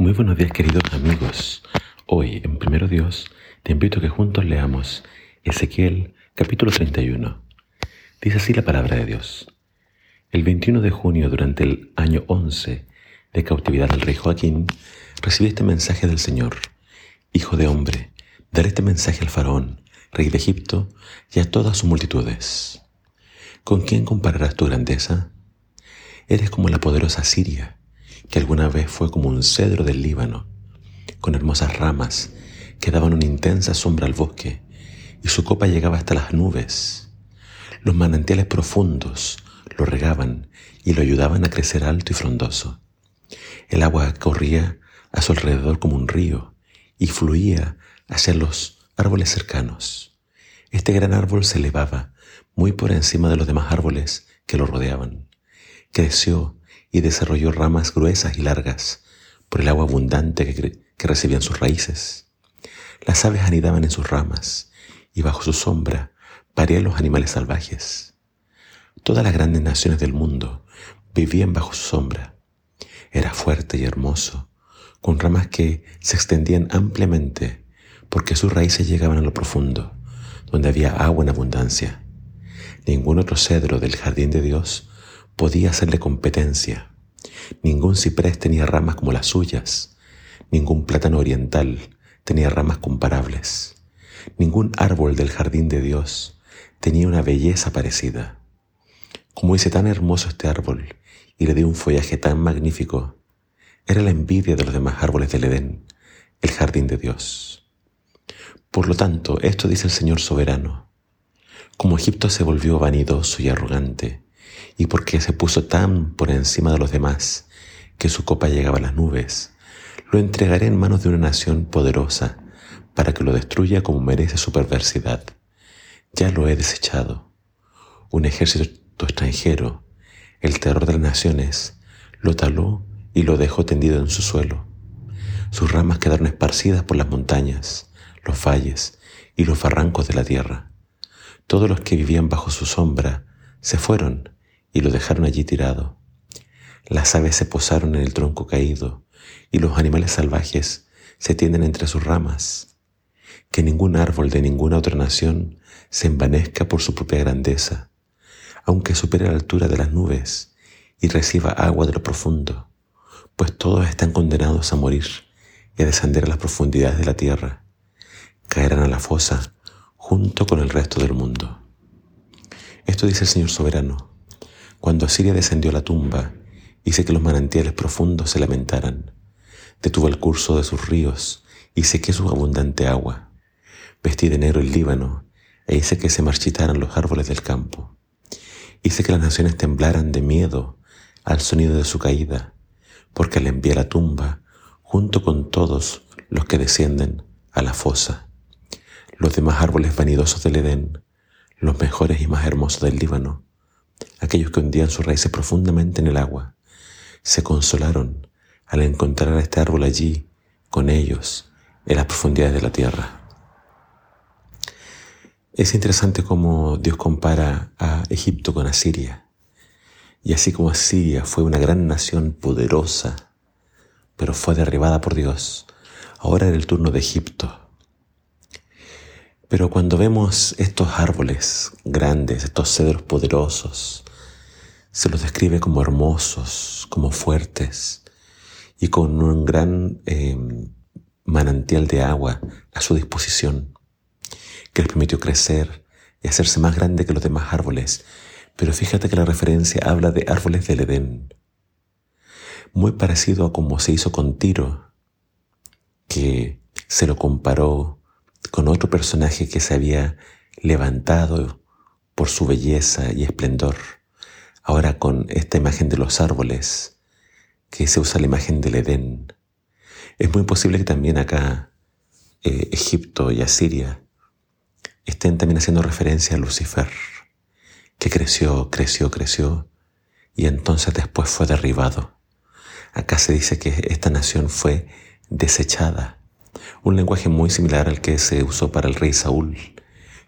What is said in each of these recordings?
Muy buenos días queridos amigos. Hoy en Primero Dios te invito a que juntos leamos Ezequiel capítulo 31. Dice así la palabra de Dios. El 21 de junio durante el año 11 de cautividad del rey Joaquín recibí este mensaje del Señor. Hijo de hombre, daré este mensaje al faraón, rey de Egipto, y a todas sus multitudes. ¿Con quién compararás tu grandeza? Eres como la poderosa Siria que alguna vez fue como un cedro del Líbano, con hermosas ramas que daban una intensa sombra al bosque, y su copa llegaba hasta las nubes. Los manantiales profundos lo regaban y lo ayudaban a crecer alto y frondoso. El agua corría a su alrededor como un río y fluía hacia los árboles cercanos. Este gran árbol se elevaba muy por encima de los demás árboles que lo rodeaban. Creció y desarrolló ramas gruesas y largas por el agua abundante que, recibían sus raíces. Las aves anidaban en sus ramas y bajo su sombra parían los animales salvajes. Todas las grandes naciones del mundo vivían bajo su sombra. Era fuerte y hermoso, con ramas que se extendían ampliamente porque sus raíces llegaban a lo profundo, donde había agua en abundancia. Ningún otro cedro del jardín de Dios podía hacerle competencia. Ningún ciprés tenía ramas como las suyas. Ningún plátano oriental tenía ramas comparables. Ningún árbol del jardín de Dios tenía una belleza parecida. Como hice tan hermoso este árbol y le di un follaje tan magnífico, era la envidia de los demás árboles del Edén, el jardín de Dios. Por lo tanto, esto dice el Señor soberano. Como Egipto se volvió vanidoso y arrogante, y porque se puso tan por encima de los demás que su copa llegaba a las nubes, lo entregaré en manos de una nación poderosa para que lo destruya como merece su perversidad. Ya lo he desechado. Un ejército extranjero, el terror de las naciones, lo taló y lo dejó tendido en su suelo. Sus ramas quedaron esparcidas por las montañas, los valles y los barrancos de la tierra. Todos los que vivían bajo su sombra se fueron y lo dejaron allí tirado. Las aves se posaron en el tronco caído y los animales salvajes se tienden entre sus ramas. Que ningún árbol de ninguna otra nación se envanezca por su propia grandeza, aunque supere la altura de las nubes y reciba agua de lo profundo, pues todos están condenados a morir y a descender a las profundidades de la tierra. Caerán a la fosa junto con el resto del mundo. Esto dice el Señor soberano cuando Asiria descendió a la tumba, hice que los manantiales profundos se lamentaran. Detuvo el curso de sus ríos y sequé su abundante agua. Vestí de negro el Líbano e hice que se marchitaran los árboles del campo. Hice que las naciones temblaran de miedo al sonido de su caída, porque le envié a la tumba junto con todos los que descienden a la fosa. Los demás árboles vanidosos del Edén, los mejores y más hermosos del Líbano, aquellos que hundían sus raíces profundamente en el agua, se consolaron al encontrar a este árbol allí con ellos en las profundidades de la tierra. Es interesante cómo Dios compara a Egipto con Asiria. Y así como Asiria fue una gran nación poderosa, pero fue derribada por Dios, ahora era el turno de Egipto. Pero cuando vemos estos árboles grandes, estos cedros poderosos, se los describe como hermosos, como fuertes y con un gran eh, manantial de agua a su disposición, que les permitió crecer y hacerse más grande que los demás árboles. Pero fíjate que la referencia habla de árboles del Edén, muy parecido a como se hizo con Tiro, que se lo comparó con otro personaje que se había levantado por su belleza y esplendor. Ahora con esta imagen de los árboles, que se usa la imagen del Edén, es muy posible que también acá eh, Egipto y Asiria estén también haciendo referencia a Lucifer, que creció, creció, creció y entonces después fue derribado. Acá se dice que esta nación fue desechada, un lenguaje muy similar al que se usó para el rey Saúl,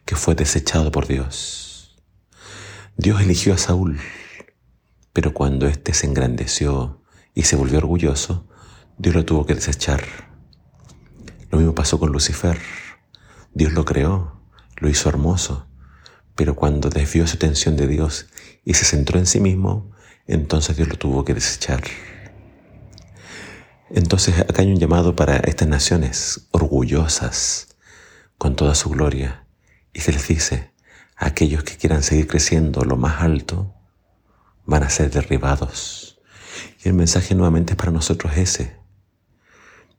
que fue desechado por Dios. Dios eligió a Saúl pero cuando éste se engrandeció y se volvió orgulloso, Dios lo tuvo que desechar. Lo mismo pasó con Lucifer. Dios lo creó, lo hizo hermoso, pero cuando desvió su atención de Dios y se centró en sí mismo, entonces Dios lo tuvo que desechar. Entonces acá hay un llamado para estas naciones orgullosas con toda su gloria y se les dice, a aquellos que quieran seguir creciendo lo más alto, van a ser derribados. Y el mensaje nuevamente para nosotros ese.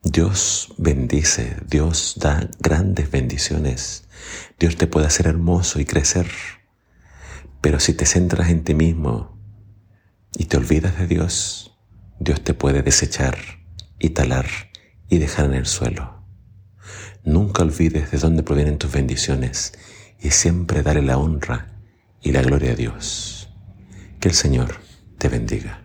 Dios bendice, Dios da grandes bendiciones. Dios te puede hacer hermoso y crecer. Pero si te centras en ti mismo y te olvidas de Dios, Dios te puede desechar y talar y dejar en el suelo. Nunca olvides de dónde provienen tus bendiciones y siempre dale la honra y la gloria a Dios. Que el Señor te bendiga.